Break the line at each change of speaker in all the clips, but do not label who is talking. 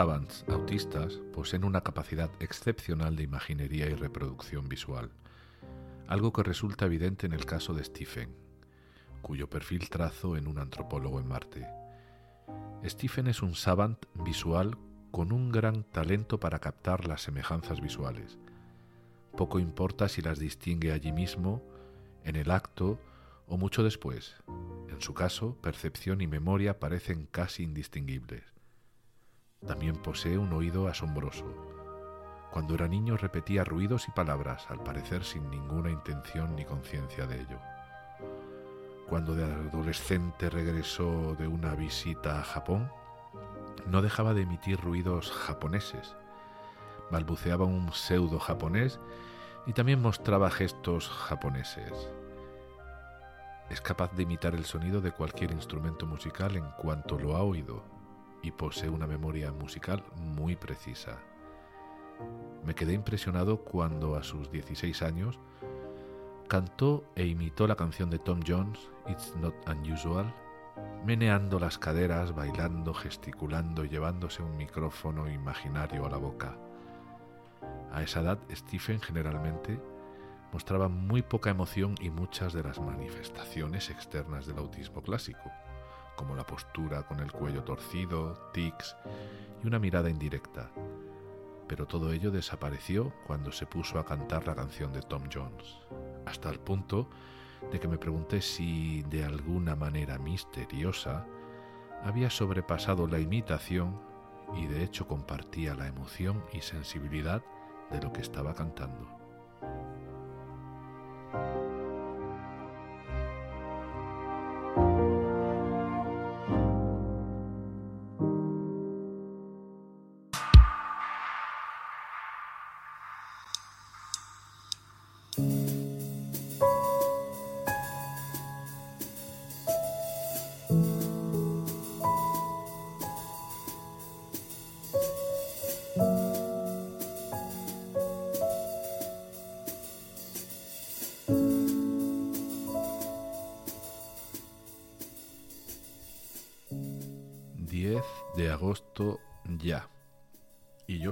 Savants autistas poseen una capacidad excepcional de imaginería y reproducción visual, algo que resulta evidente en el caso de Stephen, cuyo perfil trazo en un antropólogo en Marte. Stephen es un savant visual con un gran talento para captar las semejanzas visuales. Poco importa si las distingue allí mismo, en el acto o mucho después. En su caso, percepción y memoria parecen casi indistinguibles. También posee un oído asombroso. Cuando era niño repetía ruidos y palabras, al parecer sin ninguna intención ni conciencia de ello. Cuando de adolescente regresó de una visita a Japón, no dejaba de emitir ruidos japoneses. Balbuceaba un pseudo japonés y también mostraba gestos japoneses. Es capaz de imitar el sonido de cualquier instrumento musical en cuanto lo ha oído y posee una memoria musical muy precisa. Me quedé impresionado cuando a sus 16 años cantó e imitó la canción de Tom Jones, It's Not Unusual, meneando las caderas, bailando, gesticulando llevándose un micrófono imaginario a la boca. A esa edad, Stephen generalmente mostraba muy poca emoción y muchas de las manifestaciones externas del autismo clásico como la postura con el cuello torcido, tics y una mirada indirecta. Pero todo ello desapareció cuando se puso a cantar la canción de Tom Jones, hasta el punto de que me pregunté si, de alguna manera misteriosa, había sobrepasado la imitación y de hecho compartía la emoción y sensibilidad de lo que estaba cantando.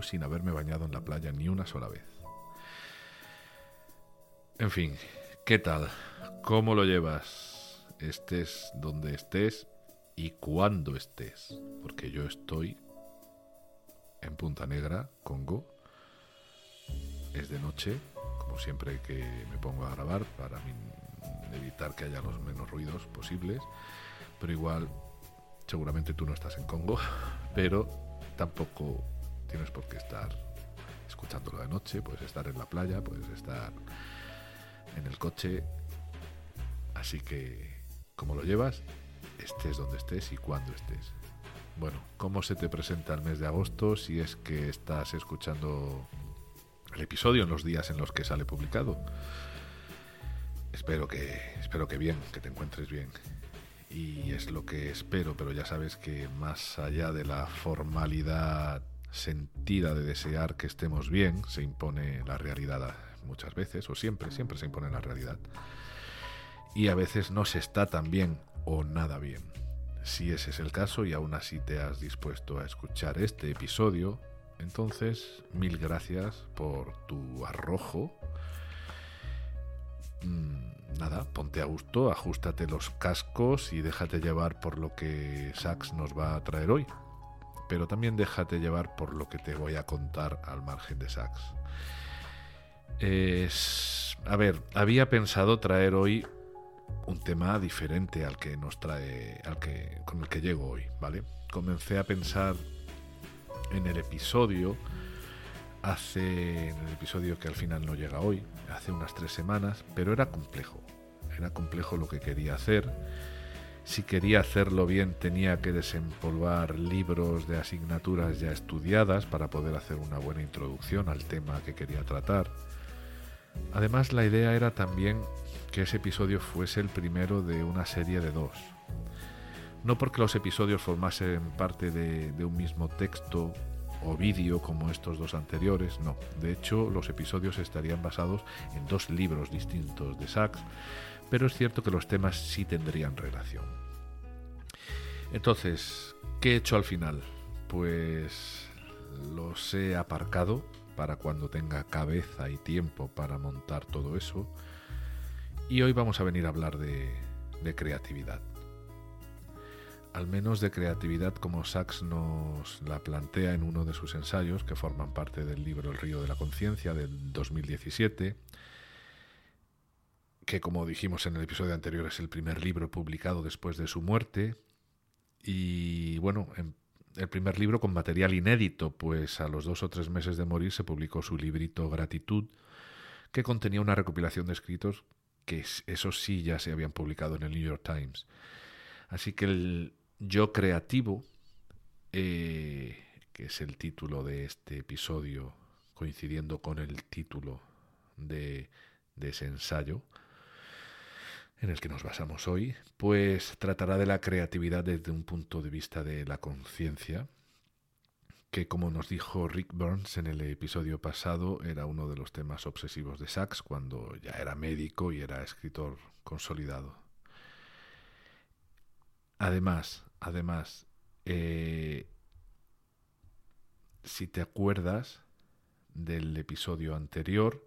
Sin haberme bañado en la playa ni una sola vez. En fin, ¿qué tal? ¿Cómo lo llevas? Estés donde estés y cuando estés. Porque yo estoy en Punta Negra, Congo. Es de noche, como siempre que me pongo a grabar, para evitar que haya los menos ruidos posibles. Pero igual seguramente tú no estás en Congo, pero tampoco tienes por qué estar escuchándolo de noche, puedes estar en la playa, puedes estar en el coche, así que como lo llevas, estés donde estés y cuando estés. Bueno, ¿cómo se te presenta el mes de agosto si es que estás escuchando el episodio en los días en los que sale publicado? Espero que espero que bien, que te encuentres bien y es lo que espero, pero ya sabes que más allá de la formalidad sentida de desear que estemos bien, se impone la realidad muchas veces, o siempre, siempre se impone la realidad. Y a veces no se está tan bien o nada bien. Si ese es el caso y aún así te has dispuesto a escuchar este episodio, entonces mil gracias por tu arrojo. Mm, nada, ponte a gusto, ajustate los cascos y déjate llevar por lo que Sax nos va a traer hoy. Pero también déjate llevar por lo que te voy a contar al margen de Sax. Es, a ver, había pensado traer hoy un tema diferente al que nos trae, al que con el que llego hoy, ¿vale? Comencé a pensar en el episodio hace en el episodio que al final no llega hoy, hace unas tres semanas, pero era complejo. Era complejo lo que quería hacer. Si quería hacerlo bien tenía que desempolvar libros de asignaturas ya estudiadas para poder hacer una buena introducción al tema que quería tratar. Además la idea era también que ese episodio fuese el primero de una serie de dos. No porque los episodios formasen parte de, de un mismo texto o vídeo como estos dos anteriores, no. De hecho, los episodios estarían basados en dos libros distintos de Sachs, pero es cierto que los temas sí tendrían relación. Entonces, ¿qué he hecho al final? Pues los he aparcado para cuando tenga cabeza y tiempo para montar todo eso. Y hoy vamos a venir a hablar de, creatividad al menos de creatividad como Sachs nos la plantea en uno de sus ensayos que forman parte del libro El río de la conciencia del 2017, que como dijimos en el episodio anterior es el primer libro publicado después de su muerte y bueno, el primer libro con material inédito, pues a los dos o tres meses de morir se publicó su librito Gratitud, que contenía una recopilación de escritos que esos sí ya se habían publicado en el New York Times. Así que el, yo creativo, eh, que es el título de este episodio, coincidiendo con el título de ese ensayo en el que nos basamos hoy, pues tratará de la creatividad desde un punto de vista de la conciencia, que como nos dijo Rick Burns en el episodio pasado, era uno de los temas obsesivos de Sachs cuando ya era médico y era escritor consolidado. Además, Además, eh, si te acuerdas del episodio anterior,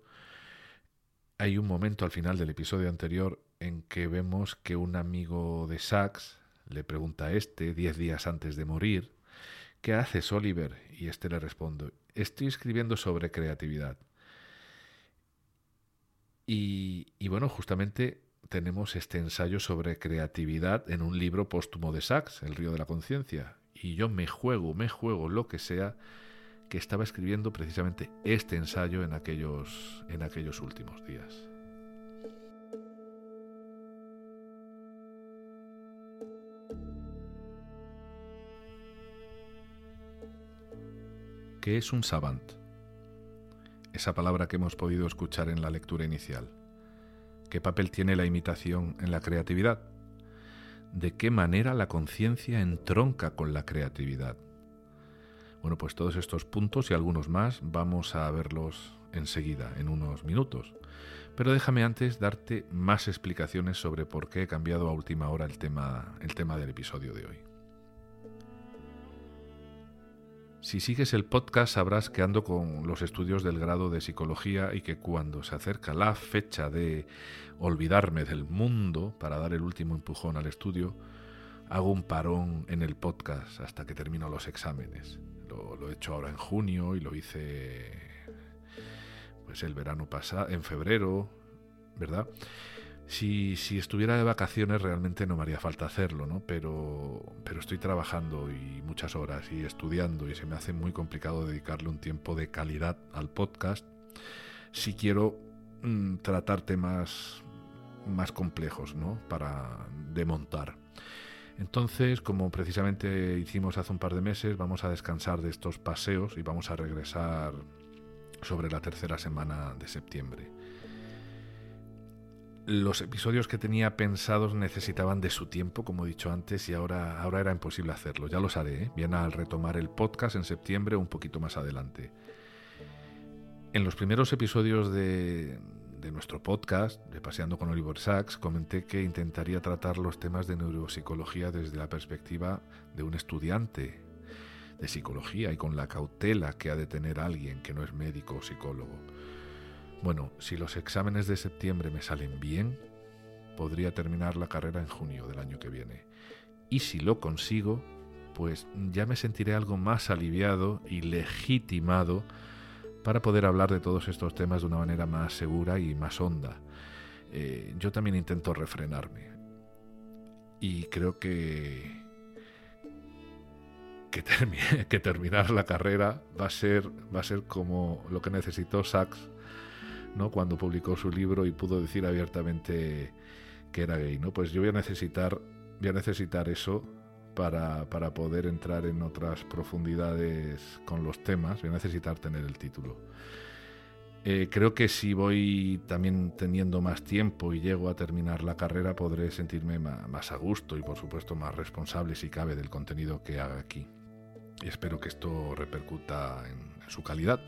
hay un momento al final del episodio anterior en que vemos que un amigo de Sax le pregunta a este, diez días antes de morir, ¿qué haces, Oliver? Y este le responde, estoy escribiendo sobre creatividad. Y, y bueno, justamente tenemos este ensayo sobre creatividad en un libro póstumo de Sachs, El río de la conciencia. Y yo me juego, me juego lo que sea que estaba escribiendo precisamente este ensayo en aquellos, en aquellos últimos días. ¿Qué es un savant? Esa palabra que hemos podido escuchar en la lectura inicial. ¿Qué papel tiene la imitación en la creatividad? ¿De qué manera la conciencia entronca con la creatividad? Bueno, pues todos estos puntos y algunos más vamos a verlos enseguida, en unos minutos. Pero déjame antes darte más explicaciones sobre por qué he cambiado a última hora el tema, el tema del episodio de hoy. Si sigues el podcast sabrás que ando con los estudios del grado de psicología y que cuando se acerca la fecha de olvidarme del mundo para dar el último empujón al estudio, hago un parón en el podcast hasta que termino los exámenes. Lo, he hecho ahora en junio y lo hice pues el verano pasado, en febrero, ¿verdad? Si, si, estuviera de vacaciones realmente no me haría falta hacerlo, ¿no? Pero, pero estoy trabajando y muchas horas y estudiando y se me hace muy complicado dedicarle un tiempo de calidad al podcast si quiero mm, tratar temas más complejos, ¿no? Para demontar. Entonces, como precisamente hicimos hace un par de meses, vamos a descansar de estos paseos y vamos a regresar sobre la tercera semana de septiembre los episodios que tenía pensados necesitaban de su tiempo, como he dicho antes, y ahora, ahora era imposible hacerlo. Ya los haré, ¿eh? bien al retomar el podcast en septiembre un poquito más adelante. En los primeros episodios de, de nuestro podcast, de Paseando con Oliver Sacks, comenté que intentaría tratar los temas de neuropsicología desde la perspectiva de un estudiante de psicología y con la cautela que ha de tener alguien que no es médico o psicólogo. Bueno, si los exámenes de septiembre me salen bien, podría terminar la carrera en junio del año que viene. Y si lo consigo, pues ya me sentiré algo más aliviado y legitimado para poder hablar de todos estos temas de una manera más segura y más honda. Eh, yo también intento refrenarme. Y creo que, que, que, terminar la carrera va a ser, va a ser como lo que necesitó Sachs ¿no? cuando publicó su libro y pudo decir abiertamente que era gay. ¿no? Pues yo voy a necesitar, voy a necesitar eso para, para poder entrar en otras profundidades con los temas. Voy a necesitar tener el título. Eh, creo que si voy también teniendo más tiempo y llego a terminar la carrera, podré sentirme más a gusto y por supuesto más responsable si cabe del contenido que haga aquí. Y espero que esto repercuta en, su calidad.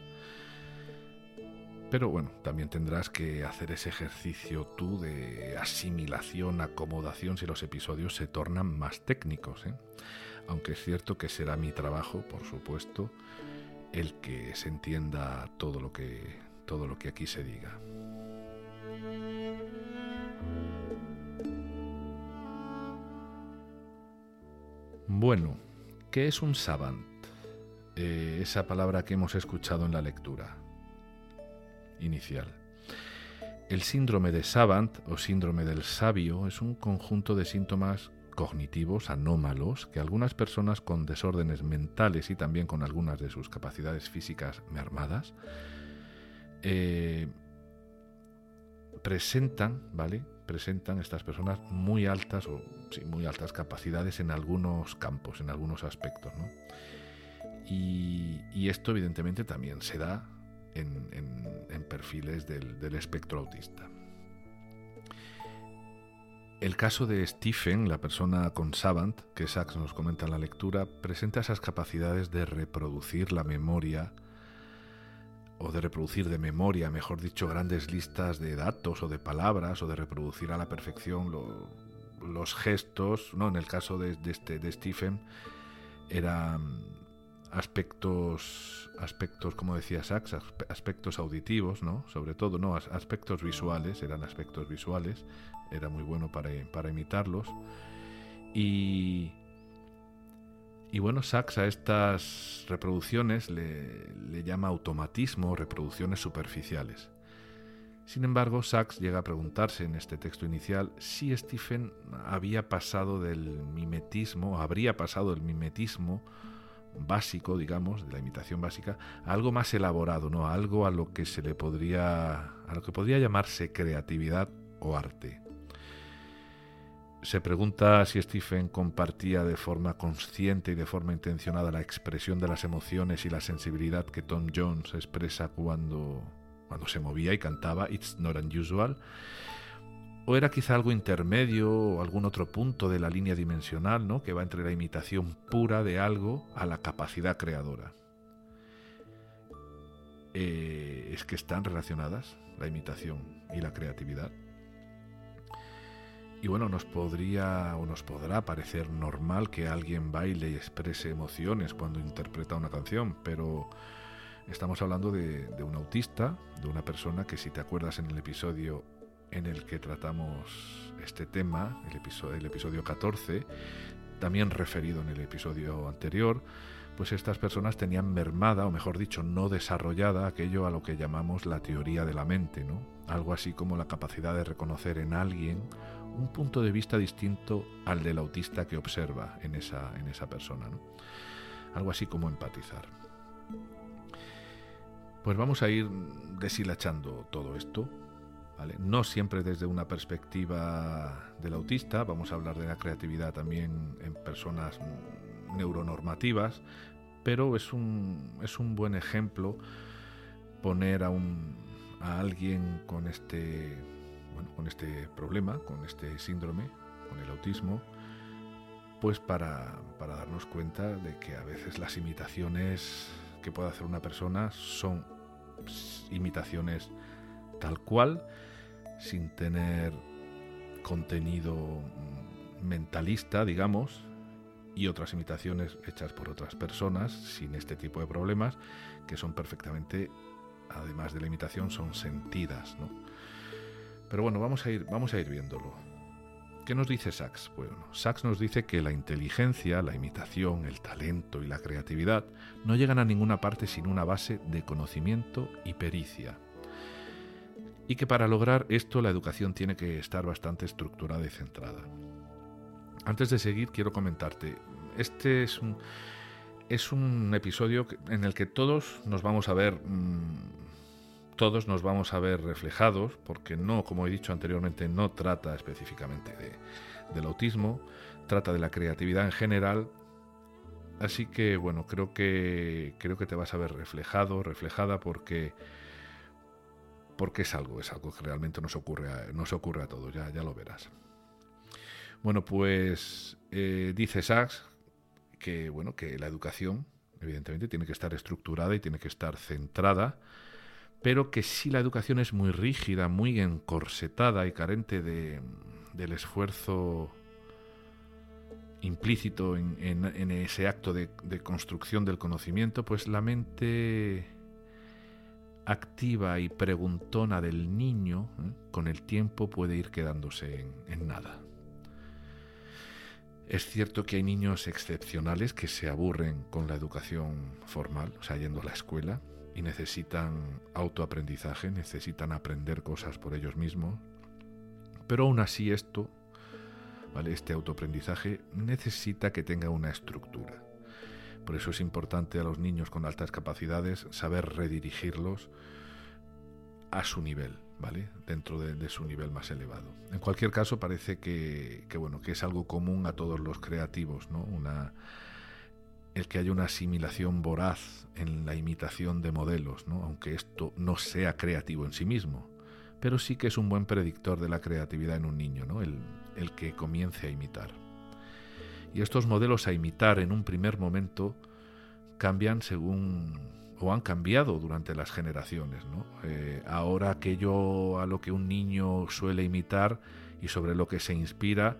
Pero bueno, también tendrás que hacer ese ejercicio tú de asimilación, acomodación si los episodios se tornan más técnicos. ¿eh? Aunque es cierto que será mi trabajo, por supuesto, el que se entienda todo lo que todo lo que aquí se diga. Bueno, ¿qué es un savant? Eh, esa palabra que hemos escuchado en la lectura inicial. El síndrome de Savant o síndrome del sabio es un conjunto de síntomas cognitivos anómalos que algunas personas con desórdenes mentales y también con algunas de sus capacidades físicas mermadas eh, presentan, ¿vale? Presentan estas personas muy altas o muy altas capacidades en algunos campos, en algunos aspectos, y, esto evidentemente también se da en, perfiles del, espectro autista. El caso de Stephen, la persona con Savant, que Sachs nos comenta en la lectura, presenta esas capacidades de reproducir la memoria o de reproducir de memoria, mejor dicho, grandes listas de datos o de palabras, o de reproducir a la perfección los gestos, ¿no? En el caso de, este, de Stephen, eran aspectos, aspectos, como decía Sachs, aspectos auditivos, ¿no? Sobre todo, ¿no? Aspectos visuales, eran aspectos visuales, era muy bueno para, para imitarlos. Y, y bueno, Sachs a estas reproducciones le, llama automatismo reproducciones superficiales. Sin embargo, Sachs llega a preguntarse en este texto inicial si Stephen había pasado del mimetismo, habría pasado del mimetismo básico, digamos, de la imitación básica, a algo más elaborado, ¿no? A algo a lo que se le podría, a lo que podría llamarse creatividad o arte. Se pregunta si Stephen compartía de forma consciente y de forma intencionada la expresión de las emociones y la sensibilidad que Tom Jones expresa cuando, cuando se movía y cantaba It's Not Unusual. O era quizá algo intermedio o algún otro punto de la línea dimensional, ¿no? que va entre la imitación pura de algo a la capacidad creadora. Eh, es que están relacionadas la imitación y la creatividad. Y bueno, nos podría o nos podrá parecer normal que alguien baile y exprese emociones cuando interpreta una canción, pero estamos hablando de, un autista, de una persona que si te acuerdas en el episodio en el que tratamos este tema, el episodio, el episodio 14, también referido en el episodio anterior, pues estas personas tenían mermada, o mejor dicho, no desarrollada aquello a lo que llamamos la teoría de la mente, ¿no? Algo así como la capacidad de reconocer en alguien un punto de vista distinto al del autista que observa en esa, en esa persona. Algo así como empatizar. Pues vamos a ir deshilachando todo esto. No siempre desde una perspectiva del autista, vamos a hablar de la creatividad también en personas neuronormativas, pero es un, es un buen ejemplo poner a, un, a alguien con este con este problema, con este síndrome, con el autismo, pues para, darnos cuenta de que a veces las imitaciones que puede hacer una persona son imitaciones tal cual, sin tener contenido mentalista, digamos, y otras imitaciones hechas por otras personas sin este tipo de problemas, que son perfectamente, además de la imitación, son sentidas. ¿no? Pero bueno, vamos a ir, vamos a ir viéndolo. ¿Qué nos dice Sachs? Bueno, Sachs nos dice que la inteligencia, la imitación, el talento y la creatividad no llegan a ninguna parte sin una base de conocimiento y pericia. Y que para lograr esto la educación tiene que estar bastante estructurada y centrada. Antes de seguir, quiero comentarte, este es un, es un episodio en el que todos nos vamos a ver... Mmm, todos nos vamos a ver reflejados, porque no, como he dicho anteriormente, no trata específicamente del autismo, trata de la creatividad en general. Así que bueno, creo que creo que te vas a ver reflejado, reflejada, porque porque es algo, es algo que realmente nos ocurre a, ocurre a todos, ya, ya lo verás. Bueno, pues eh, dice Sachs que bueno, que la educación, evidentemente, tiene que estar estructurada y tiene que estar centrada pero que si la educación es muy rígida, muy encorsetada y carente de, del esfuerzo implícito en, ese acto de, construcción del conocimiento, pues la mente activa y preguntona del niño ¿eh? con el tiempo puede ir quedándose en nada. Es cierto que hay niños excepcionales que se aburren con la educación formal, o sea, yendo a la escuela, y necesitan autoaprendizaje, necesitan aprender cosas por ellos mismos. Pero aún así esto, ¿vale? este autoaprendizaje necesita que tenga una estructura. Por eso es importante a los niños con altas capacidades saber redirigirlos a su nivel, ¿vale? Dentro de, su nivel más elevado. En cualquier caso, parece que, que, bueno, que es algo común a todos los creativos, ¿no? Una, el que haya una asimilación voraz en la imitación de modelos, ¿no? aunque esto no sea creativo en sí mismo, pero sí que es un buen predictor de la creatividad en un niño, ¿no? el, el que comience a imitar. Y estos modelos a imitar en un primer momento cambian según o han cambiado durante las generaciones. ¿no? Eh, ahora aquello a lo que un niño suele imitar y sobre lo que se inspira,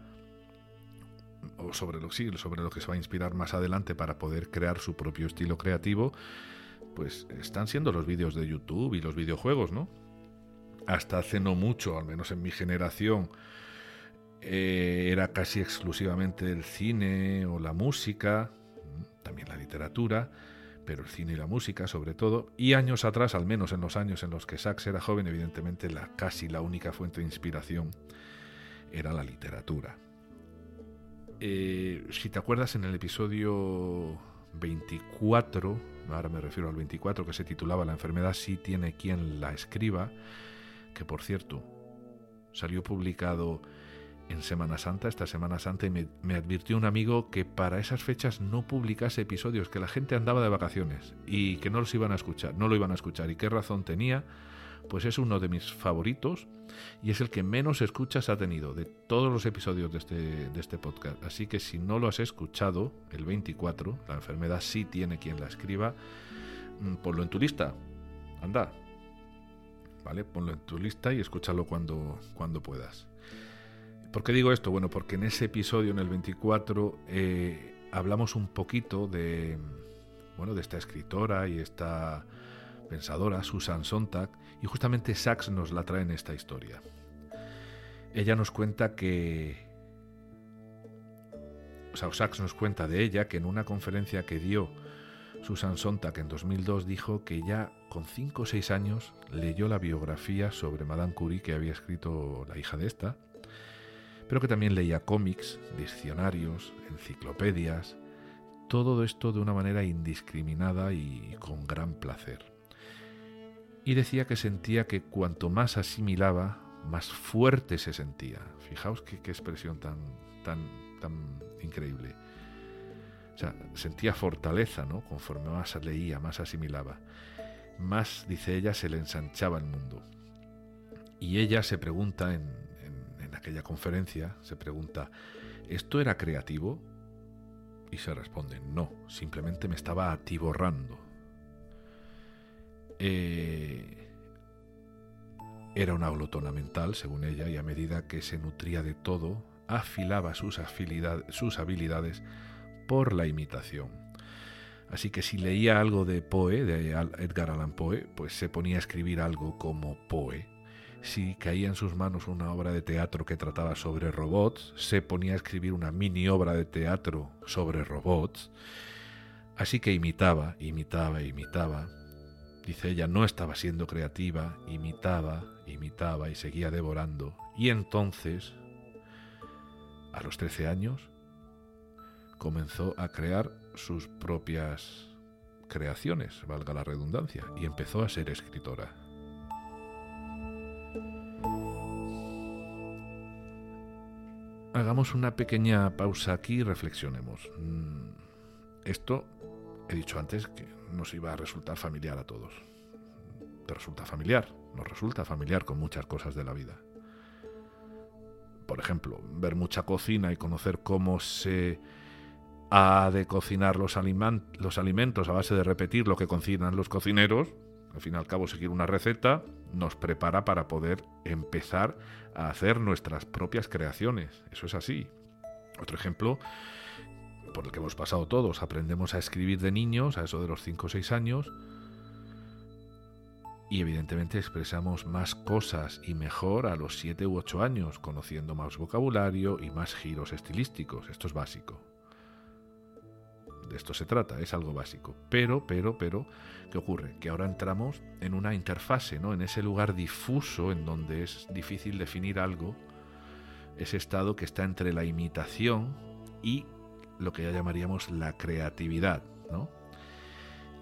o sobre lo, sí, sobre lo que se va a inspirar más adelante para poder crear su propio estilo creativo, pues están siendo los vídeos de YouTube y los videojuegos, ¿no? Hasta hace no mucho, al menos en mi generación, eh, era casi exclusivamente el cine o la música, también la literatura, pero el cine y la música sobre todo, y años atrás, al menos en los años en los que Sachs era joven, evidentemente la casi la única fuente de inspiración era la literatura. Eh, si te acuerdas en el episodio 24, ahora me refiero al 24 que se titulaba La enfermedad sí tiene quien la escriba, que por cierto salió publicado en Semana Santa, esta Semana Santa, y me, advirtió un amigo que para esas fechas no publicase episodios, que la gente andaba de vacaciones y que no los iban a escuchar, no lo iban a escuchar. ¿Y qué razón tenía? pues es uno de mis favoritos y es el que menos escuchas ha tenido de todos los episodios de este, de este podcast. Así que si no lo has escuchado, el 24, la enfermedad sí tiene quien la escriba, mm, ponlo en tu lista. Anda. ¿Vale? Ponlo en tu lista y escúchalo cuando, cuando puedas. ¿Por qué digo esto? Bueno, porque en ese episodio, en el 24, eh, hablamos un poquito de, bueno, de esta escritora y esta pensadora, Susan Sontag, y justamente Sachs nos la trae en esta historia. Ella nos cuenta que... O sea, Sachs nos cuenta de ella que en una conferencia que dio Susan Sontag en 2002 dijo que ya con 5 o 6 años leyó la biografía sobre Madame Curie que había escrito la hija de esta, pero que también leía cómics, diccionarios, enciclopedias, todo esto de una manera indiscriminada y con gran placer y decía que sentía que cuanto más asimilaba, más fuerte se sentía. Fijaos qué, expresión tan, tan, tan increíble. O sea, sentía fortaleza, ¿no? Conforme más leía, más asimilaba. Más, dice ella, se le ensanchaba el mundo. Y ella se pregunta en, en aquella conferencia, se pregunta, ¿esto era creativo? Y se responde, no, simplemente me estaba atiborrando, eh, era una glotona mental, según ella, y a medida que se nutría de todo, afilaba sus, sus habilidades por la imitación. Así que si leía algo de Poe, de Edgar Allan Poe, pues se ponía a escribir algo como Poe. Si caía en sus manos una obra de teatro que trataba sobre robots, se ponía a escribir una mini obra de teatro sobre robots. Así que imitaba, imitaba, imitaba. Dice ella, no estaba siendo creativa, imitaba, imitaba y seguía devorando. Y entonces, a los 13 años, comenzó a crear sus propias creaciones, valga la redundancia, y empezó a ser escritora. Hagamos una pequeña pausa aquí y reflexionemos. Mm, esto, he dicho antes, que nos iba a resultar familiar a todos. Resulta familiar, nos resulta familiar con muchas cosas de la vida. Por ejemplo, ver mucha cocina y conocer cómo se ha de cocinar los, los alimentos a base de repetir lo que cocinan los cocineros, al fin y al cabo seguir una receta, nos prepara para poder empezar a hacer nuestras propias creaciones. Eso es así. Otro ejemplo por el que hemos pasado todos, aprendemos a escribir de niños, a eso de los 5 o 6 años, y evidentemente expresamos más cosas y mejor a los 7 u 8 años, conociendo más vocabulario y más giros estilísticos. Esto es básico de esto se trata, es algo básico. Pero, pero, pero, ¿qué ocurre? Que ahora entramos en una interfase, ¿no? En ese lugar difuso en donde es difícil definir algo, ese estado que está entre la imitación y lo que ya llamaríamos la creatividad, ¿no?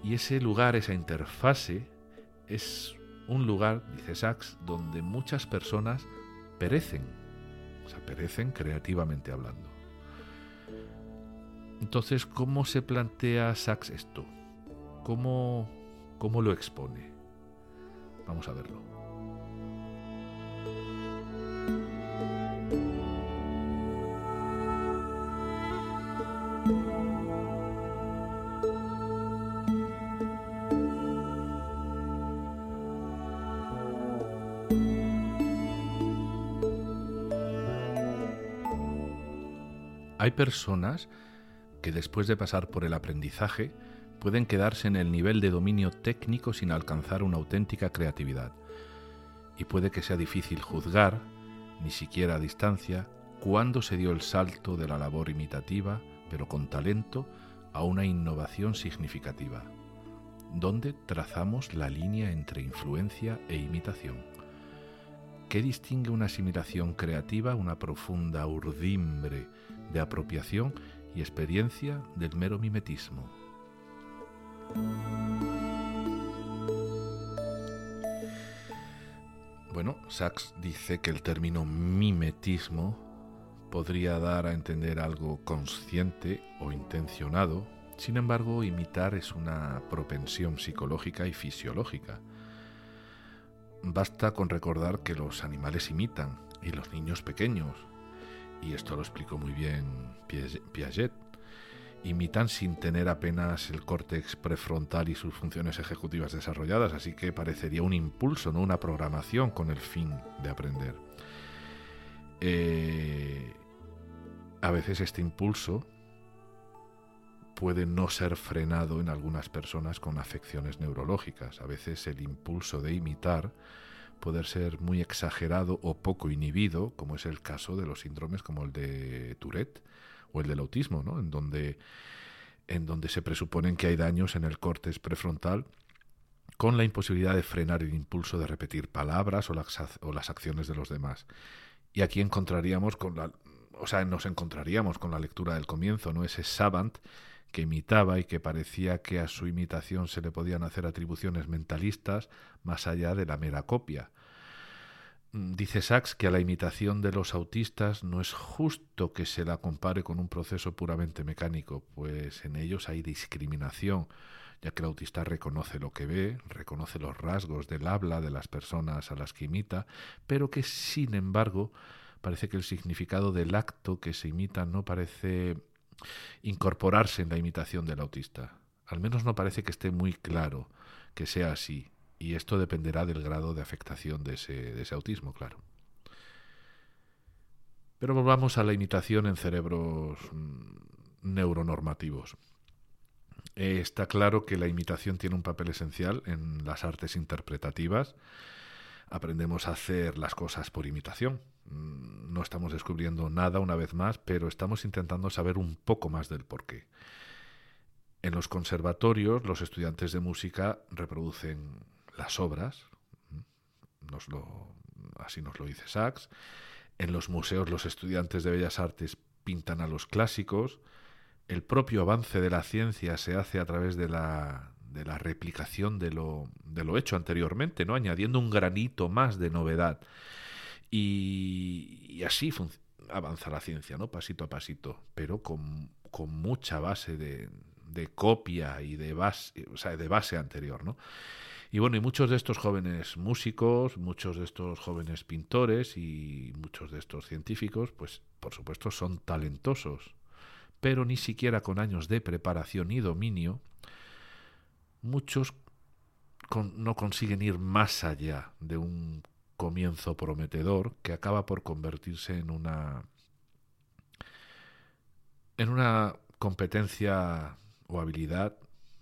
Y ese lugar, esa interfase, es un lugar, dice Sachs, donde muchas personas perecen, o sea, perecen creativamente hablando. Entonces, ¿cómo se plantea Sachs esto? ¿Cómo, cómo lo expone? Vamos a verlo. Hay personas que después de pasar por el aprendizaje pueden quedarse en el nivel de dominio técnico sin alcanzar una auténtica creatividad. Y puede que sea difícil juzgar, ni siquiera a distancia, cuándo se dio el salto de la labor imitativa, pero con talento, a una innovación significativa. ¿Dónde trazamos la línea entre influencia e imitación? ¿Qué distingue una asimilación creativa, una profunda urdimbre de apropiación y experiencia del mero mimetismo. Bueno, Sachs dice que el término mimetismo podría dar a entender algo consciente o intencionado, sin embargo, imitar es una propensión psicológica y fisiológica. Basta con recordar que los animales imitan y los niños pequeños y esto lo explicó muy bien Piaget, imitan sin tener apenas el córtex prefrontal y sus funciones ejecutivas desarrolladas, así que parecería un impulso, no una programación con el fin de aprender. Eh, a veces este impulso puede no ser frenado en algunas personas con afecciones neurológicas. A veces el impulso de imitar poder ser muy exagerado o poco inhibido, como es el caso de los síndromes como el de Tourette o el del autismo, ¿no? en, donde, en donde se presuponen que hay daños en el córtex prefrontal con la imposibilidad de frenar el impulso de repetir palabras o las, o las acciones de los demás. Y aquí encontraríamos con la, o sea, nos encontraríamos con la lectura del comienzo, ¿no? Ese Savant que imitaba y que parecía que a su imitación se le podían hacer atribuciones mentalistas más allá de la mera copia. Mm, dice Sachs que a la imitación de los autistas no es justo que se la compare con un proceso puramente mecánico, pues en ellos hay discriminación, ya que el autista reconoce lo que ve, reconoce los rasgos del habla de las personas a las que imita, pero que sin embargo parece que el significado del acto que se imita no parece incorporarse en la imitación del autista. Al menos no parece que esté muy claro que sea así, y esto dependerá del grado de afectación de ese, autismo, claro. Pero volvamos a la imitación en cerebros mm, neuronormativos. está claro que la imitación tiene un papel esencial en las artes interpretativas, aprendemos a hacer las cosas por imitación. Mm, no estamos descubriendo nada una vez más, pero estamos intentando saber un poco más del porqué. En los conservatorios, los estudiantes de música reproducen las obras, lo, así nos lo dice Sachs. En los museos, los estudiantes de bellas artes pintan a los clásicos. El propio avance de la ciencia se hace a través de la, de la replicación de lo, de lo hecho anteriormente, ¿no? añadiendo un granito más de novedad. Y, así avanza la ciencia, ¿no? pasito a pasito, pero con, con mucha base de, de copia y de base, o sea, de base anterior, ¿no? Y bueno, y muchos de estos jóvenes músicos, muchos de estos jóvenes pintores y muchos de estos científicos, pues por supuesto son talentosos, pero ni siquiera con años de preparación y dominio, muchos no consiguen ir más allá de un comienzo prometedor que acaba por convertirse en una en una competencia o habilidad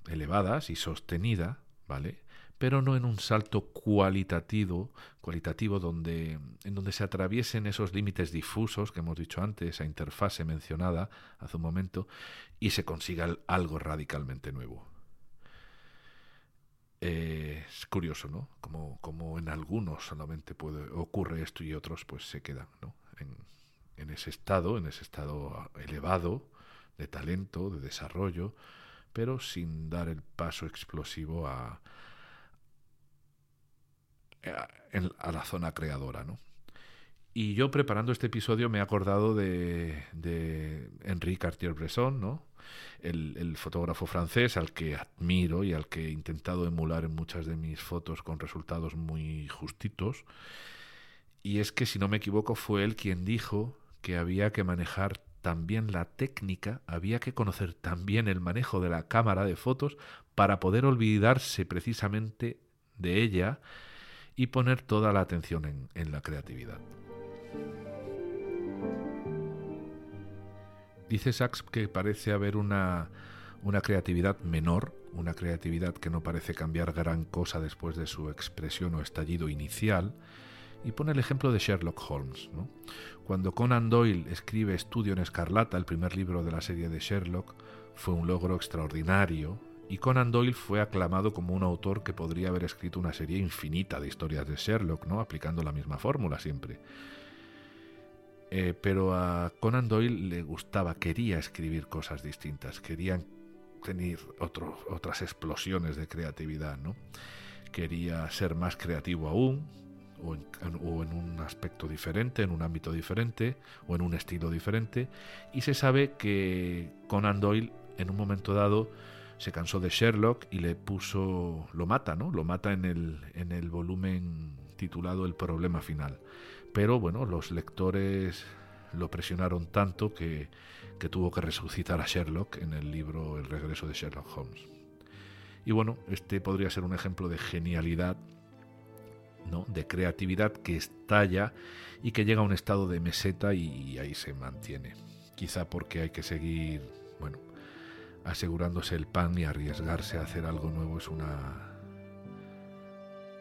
elevadas y sostenida, ¿vale? Pero no en un salto cualitativo, cualitativo donde, en donde se atraviesen esos límites difusos que hemos dicho antes, esa interfase mencionada hace un momento, y se consiga algo radicalmente nuevo. Eh, es curioso, ¿no? Como, como en algunos solamente puede, ocurre esto y otros pues se quedan, ¿no? En, en ese estado, en ese estado elevado de talento, de desarrollo, pero sin dar el paso explosivo a, a, la zona creadora, ¿no? Y yo preparando este episodio me he acordado de, de Henri Cartier-Bresson, ¿no? El, fotógrafo francés al que admiro y al que he intentado emular en muchas de mis fotos con resultados muy justitos. Y es que, si no me equivoco, fue él quien dijo que había que manejar también la técnica, había que conocer también el manejo de la cámara de fotos para poder olvidarse precisamente de ella y poner toda la atención en, en la creatividad. Dice Sachs que parece haber una, una creatividad menor, una creatividad que no parece cambiar gran cosa después de su expresión o estallido inicial, y pone el ejemplo de Sherlock Holmes. Cuando Conan Doyle escribe Estudio en Escarlata, el primer libro de la serie de Sherlock, fue un logro extraordinario y Conan Doyle fue aclamado como un autor que podría haber escrito una serie infinita de historias de Sherlock, ¿no? aplicando la misma fórmula siempre. Eh, pero a Conan Doyle le gustaba, quería escribir cosas distintas, quería tener otras explosiones de creatividad, ¿no? Quería ser más creativo aún, o en, un aspecto diferente, en un ámbito diferente o en un estilo diferente. Y se sabe que Conan Doyle en un momento dado se cansó de Sherlock y le puso, lo mata, ¿no? Lo mata en el, en el volumen titulado El problema final. Pero bueno, los lectores lo presionaron tanto que, que tuvo que resucitar a Sherlock en el libro El regreso de Sherlock Holmes. Y bueno, este podría ser un ejemplo de genialidad de creatividad que estalla y que llega a un estado de meseta y, ahí se mantiene. Quizá porque hay que seguir, bueno, asegurándose el pan y arriesgarse a hacer algo nuevo es una,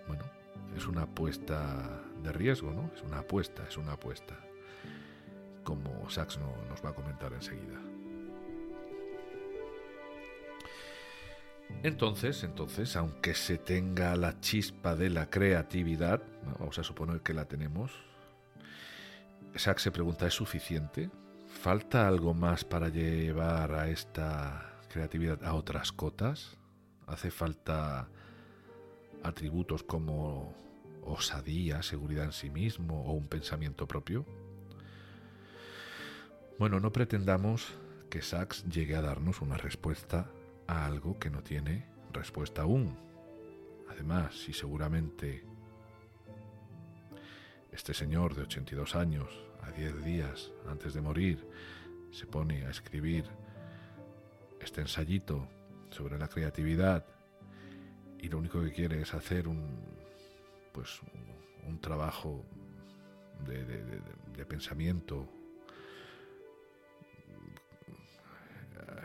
bueno, es una apuesta de riesgo, ¿no? Es una apuesta, es una apuesta, como Sachs nos va a comentar enseguida. Entonces, entonces, aunque se tenga la chispa de la creatividad, vamos a suponer que la tenemos, Sachs se pregunta, ¿es suficiente? ¿Falta algo más para llevar a esta creatividad a otras cotas? ¿Hace falta atributos como osadía, seguridad en sí mismo o un pensamiento propio? Bueno, no pretendamos que Sachs llegue a darnos una respuesta a algo que no tiene respuesta aún. Además, si seguramente este señor de 82 años, a 10 días antes de morir, se pone a escribir este ensayito sobre la creatividad y lo único que quiere es hacer un pues un, trabajo de, pensamiento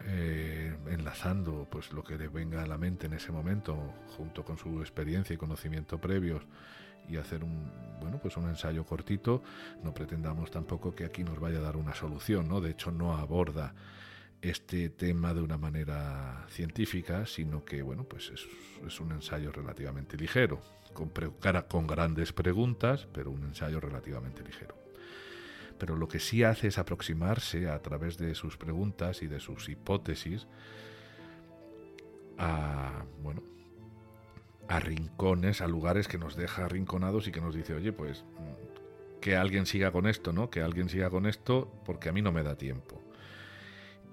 eh, enlazando pues lo que le venga a la mente en ese momento junto con su experiencia y conocimiento previos y hacer un bueno, pues un ensayo cortito, no pretendamos tampoco que aquí nos vaya a dar una solución, ¿no? De hecho no aborda este tema de una manera científica, sino que bueno, pues es, un ensayo relativamente ligero, con, con grandes preguntas, pero un ensayo relativamente ligero. Pero lo que sí hace es aproximarse a través de sus preguntas y de sus hipótesis a bueno a rincones, a lugares que nos deja arrinconados y que nos dice, oye, pues que alguien siga con esto, ¿no? Que alguien siga con esto porque a mí no me da tiempo.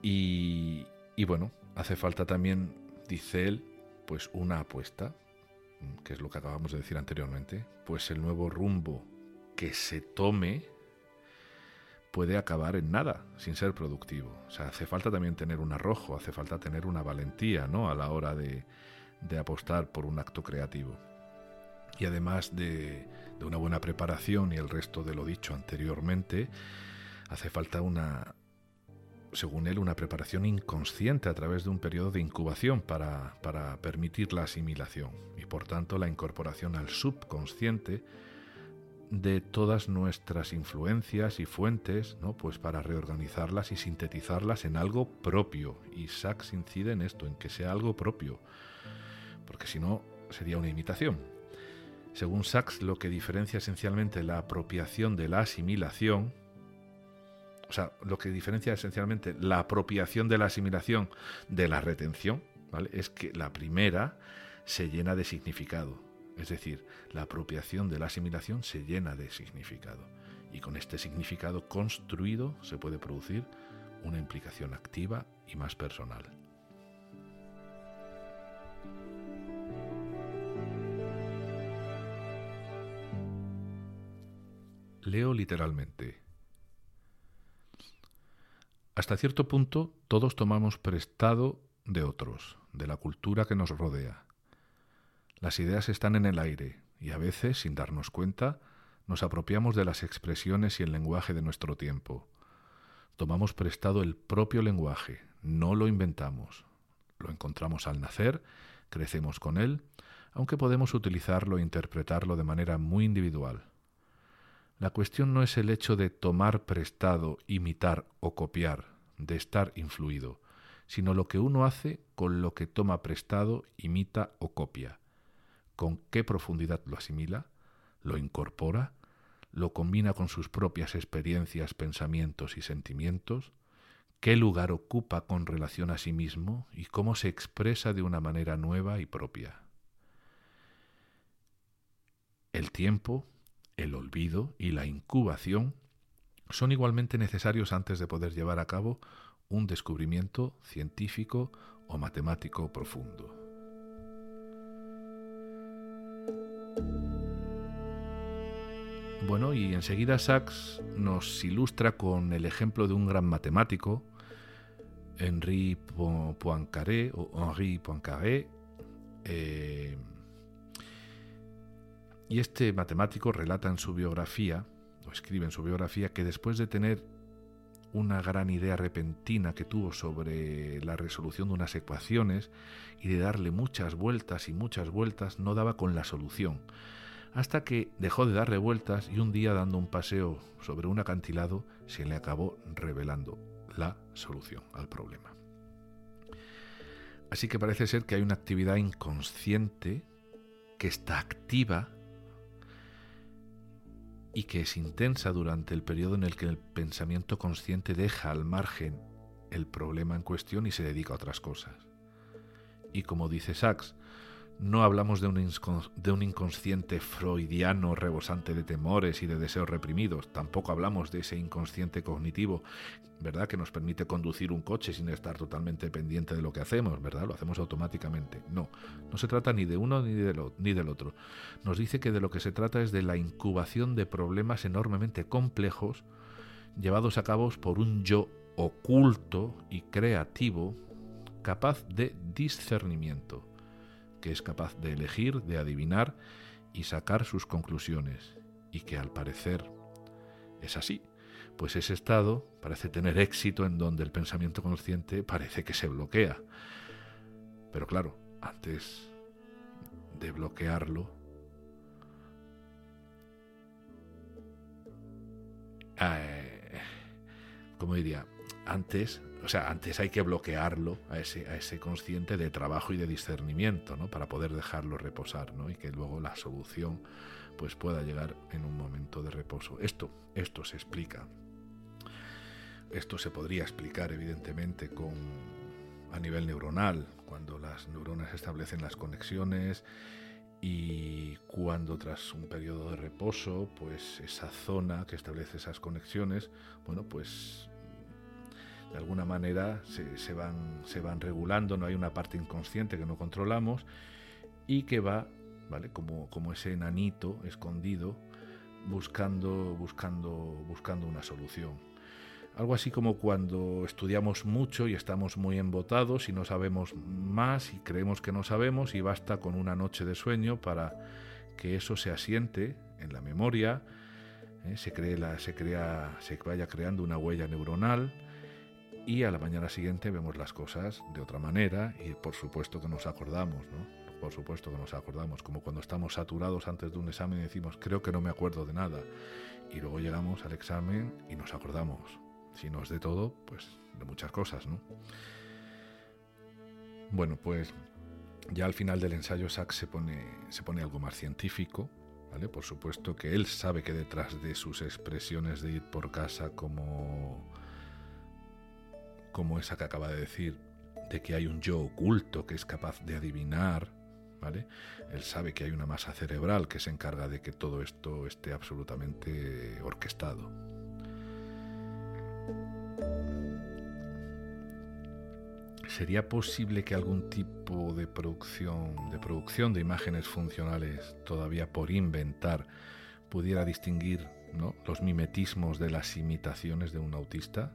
Y, bueno, hace falta también, dice él, pues una apuesta, que es lo que acabamos de decir anteriormente, pues el nuevo rumbo que se tome puede acabar en nada, sin ser productivo. O sea, hace falta también tener un arrojo, hace falta tener una valentía, ¿no? A la hora de, apostar por un acto creativo. Y además de, de una buena preparación y el resto de lo dicho anteriormente, hace falta una, según él, una preparación inconsciente a través de un periodo de incubación para, para, permitir la asimilación y por tanto la incorporación al subconsciente de todas nuestras influencias y fuentes, ¿no? pues para reorganizarlas y sintetizarlas en algo propio. Y Sachs incide en esto, en que sea algo propio, porque si no sería una imitación. Según Sachs, lo que diferencia esencialmente la apropiación de la asimilación o sea, lo que diferencia esencialmente la apropiación de la asimilación de la retención, ¿vale? Es que la primera se llena de significado. Es decir, la apropiación de la asimilación se llena de significado. Y con este significado construido se puede producir una implicación activa y más personal. Leo literalmente. Hasta cierto punto todos tomamos prestado de otros, de la cultura que nos rodea. Las ideas están en el aire y a veces, sin darnos cuenta, nos apropiamos de las expresiones y el lenguaje de nuestro tiempo. Tomamos prestado el propio lenguaje, no lo inventamos. Lo encontramos al nacer, crecemos con él, aunque podemos utilizarlo e interpretarlo de manera muy individual. La cuestión no es el hecho de tomar prestado, imitar o copiar, de estar influido, sino lo que uno hace con lo que toma prestado, imita o copia. Con qué profundidad lo asimila, lo incorpora, lo combina con sus propias experiencias, pensamientos y sentimientos, qué lugar ocupa con relación a sí mismo y cómo se expresa de una manera nueva y propia. El tiempo, el olvido y la incubación son igualmente necesarios antes de poder llevar a cabo un descubrimiento científico o matemático profundo. Bueno, y enseguida Sachs nos ilustra con el ejemplo de un gran matemático, Henri Poincaré Poincaré, eh, y este matemático relata en su biografía, escribe en su biografía, que después de tener una gran idea repentina que tuvo sobre la resolución de unas ecuaciones y de darle muchas vueltas y muchas vueltas, no daba con la solución. Hasta que dejó de darle vueltas y un día dando un paseo sobre un acantilado se le acabó revelando la solución al problema. Así que parece ser que hay una actividad inconsciente que está activa y que es intensa durante el periodo en el que el pensamiento consciente deja al margen el problema en cuestión y se dedica a otras cosas. Y como dice Sachs, no hablamos de un, de un, inconsciente freudiano rebosante de temores y de deseos reprimidos, tampoco hablamos de ese inconsciente cognitivo, ¿verdad? Que nos permite conducir un coche sin estar totalmente pendiente de lo que hacemos, ¿verdad? Lo hacemos automáticamente. No, no se trata ni de uno ni, ni del otro. Nos dice que de lo que se trata es de la incubación de problemas enormemente complejos llevados a cabo por un yo oculto y creativo capaz de discernimiento que es capaz de elegir, de adivinar y sacar sus conclusiones, y que al parecer es así, pues ese estado parece tener éxito en donde el pensamiento consciente parece que se bloquea. Pero claro, antes de bloquearlo, eh, diría, antes o sea, antes hay que bloquearlo a ese, a ese consciente de trabajo y de discernimiento, ¿no? Para poder dejarlo reposar, ¿no? Y que luego la solución pues pueda llegar en un momento de reposo. Esto, esto se explica. Esto se podría explicar evidentemente con a nivel neuronal, cuando las neuronas establecen las conexiones y cuando tras un periodo de reposo, pues esa zona que establece esas conexiones, bueno, pues de alguna manera se, van, se van regulando, no hay una parte inconsciente que no controlamos y que va, ¿vale? Como, como ese enanito escondido buscando, buscando, buscando una solución. Algo así como cuando estudiamos mucho y estamos muy embotados y no sabemos más y creemos que no sabemos y basta con una noche de sueño para que eso se asiente en la memoria, ¿eh? se, cree la, se, crea, se vaya creando una huella neuronal y a la mañana siguiente vemos las cosas de otra manera y por supuesto que nos acordamos, ¿no? Por supuesto que nos acordamos, como cuando estamos saturados antes de un examen y decimos, creo que no me acuerdo de nada. Y luego llegamos al examen y nos acordamos. Si no es de todo, pues de muchas cosas, ¿no? Bueno, pues ya al final del ensayo Sachs se pone, se pone algo más científico, ¿vale? Por supuesto que él sabe que detrás de sus expresiones de ir por casa como, como esa que acaba de decir, de que hay un yo oculto que es capaz de adivinar, ¿vale? Él sabe que hay una masa cerebral que se encarga de que todo esto esté absolutamente orquestado. ¿Sería posible que algún tipo de producción, de producción de imágenes funcionales todavía por inventar pudiera distinguir los mimetismos de las imitaciones de un autista?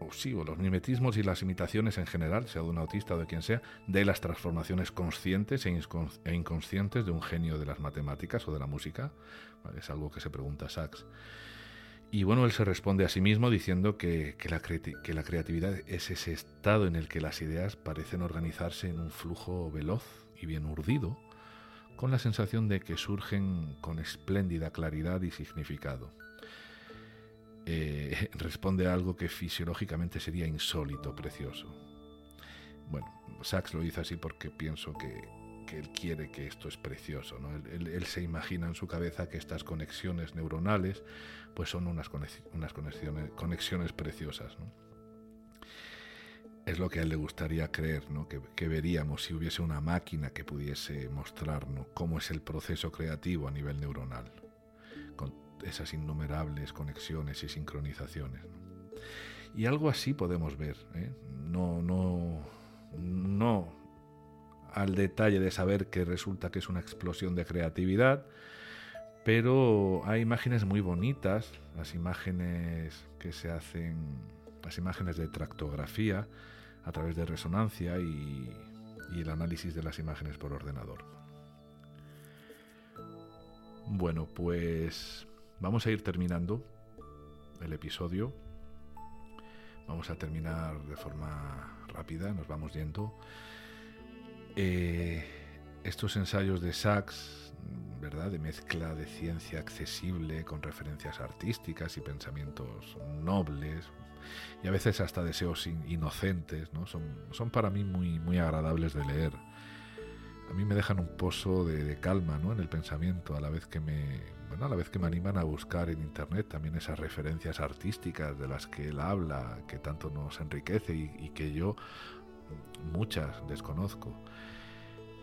O sí, o los mimetismos y las imitaciones en general, sea de un autista o de quien sea, de las transformaciones conscientes e, e inconscientes de un genio de las matemáticas o de la música. Es algo que se pregunta Sachs. Y bueno, él se responde a sí mismo diciendo que, la que, la, creatividad es ese estado en el que las ideas parecen organizarse en un flujo veloz y bien urdido, con la sensación de que surgen con espléndida claridad y significado. Eh, responde a algo que fisiológicamente sería insólito, precioso. Bueno, Sachs lo dice así porque pienso que, él quiere que esto es precioso. ¿no? Él, se imagina en su cabeza que estas conexiones neuronales pues son unas, conexiones, preciosas. Es lo que a él le gustaría creer, ¿no? que, que, veríamos si hubiese una máquina que pudiese mostrarnos cómo es el proceso creativo a nivel neuronal, esas innumerables conexiones y sincronizaciones. Y algo así podemos ver. ¿eh? No, no, no al detalle de saber que resulta que es una explosión de creatividad, pero hay imágenes muy bonitas, las imágenes que se hacen, las imágenes de tractografía a través de resonancia y, el análisis de las imágenes por ordenador. Bueno, pues vamos a ir terminando el episodio. Vamos a terminar de forma rápida, nos vamos yendo. Eh, estos ensayos de Sachs, ¿verdad? De mezcla de ciencia accesible con referencias artísticas y pensamientos nobles y a veces hasta deseos inocentes, ¿no? Son, son para mí muy, muy agradables de leer. A mí me dejan un pozo de, calma ¿no? en el pensamiento, a la vez que me, bueno, a la vez que me animan a buscar en internet también esas referencias artísticas de las que él habla, que tanto nos enriquece y que yo muchas desconozco.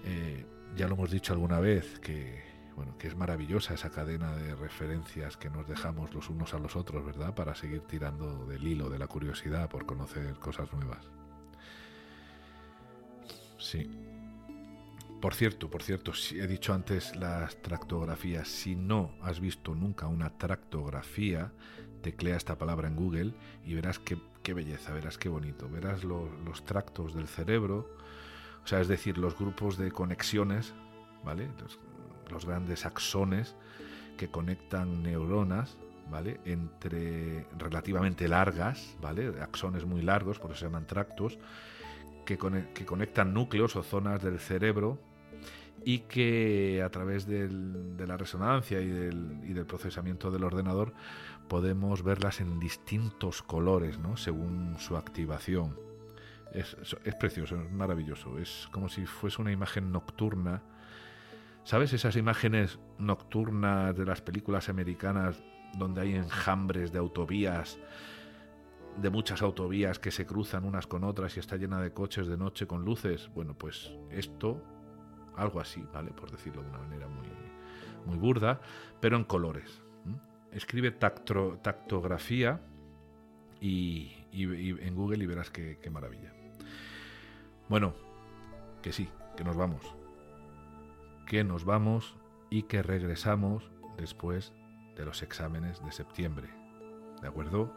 Eh, ya lo hemos dicho alguna vez que bueno, que es maravillosa esa cadena de referencias que nos dejamos los unos a los otros, ¿verdad? Para seguir tirando del hilo de la curiosidad por conocer cosas nuevas. Sí. Por cierto, por cierto, he dicho antes las tractografías. Si no has visto nunca una tractografía, teclea esta palabra en Google y verás qué, belleza, verás qué bonito. Verás los tractos del cerebro, o sea, es decir, los grupos de conexiones, ¿vale? Los, grandes axones que conectan neuronas, ¿vale? Entre relativamente largas, ¿vale? Axones muy largos, por eso se llaman tractos, que conectan núcleos o zonas del cerebro y que a través de la resonancia y del, procesamiento del ordenador podemos verlas en distintos colores, ¿no? según su activación. Es, precioso, es maravilloso. Es como si fuese una imagen nocturna. ¿Sabes esas imágenes nocturnas de las películas americanas donde hay enjambres de autovías, de muchas autovías que se cruzan unas con otras y está llena de coches de noche con luces? Bueno, pues esto algo así, ¿vale? Por decirlo de una manera muy, muy burda, pero en colores. Escribe tactografía y, en Google y verás qué, qué maravilla. Bueno, que sí, que nos vamos. Que nos vamos y que regresamos después de los exámenes de septiembre. ¿De acuerdo?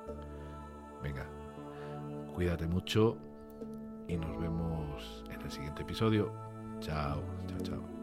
Venga, cuídate mucho y nos vemos en el siguiente episodio. Chao, chao, chao.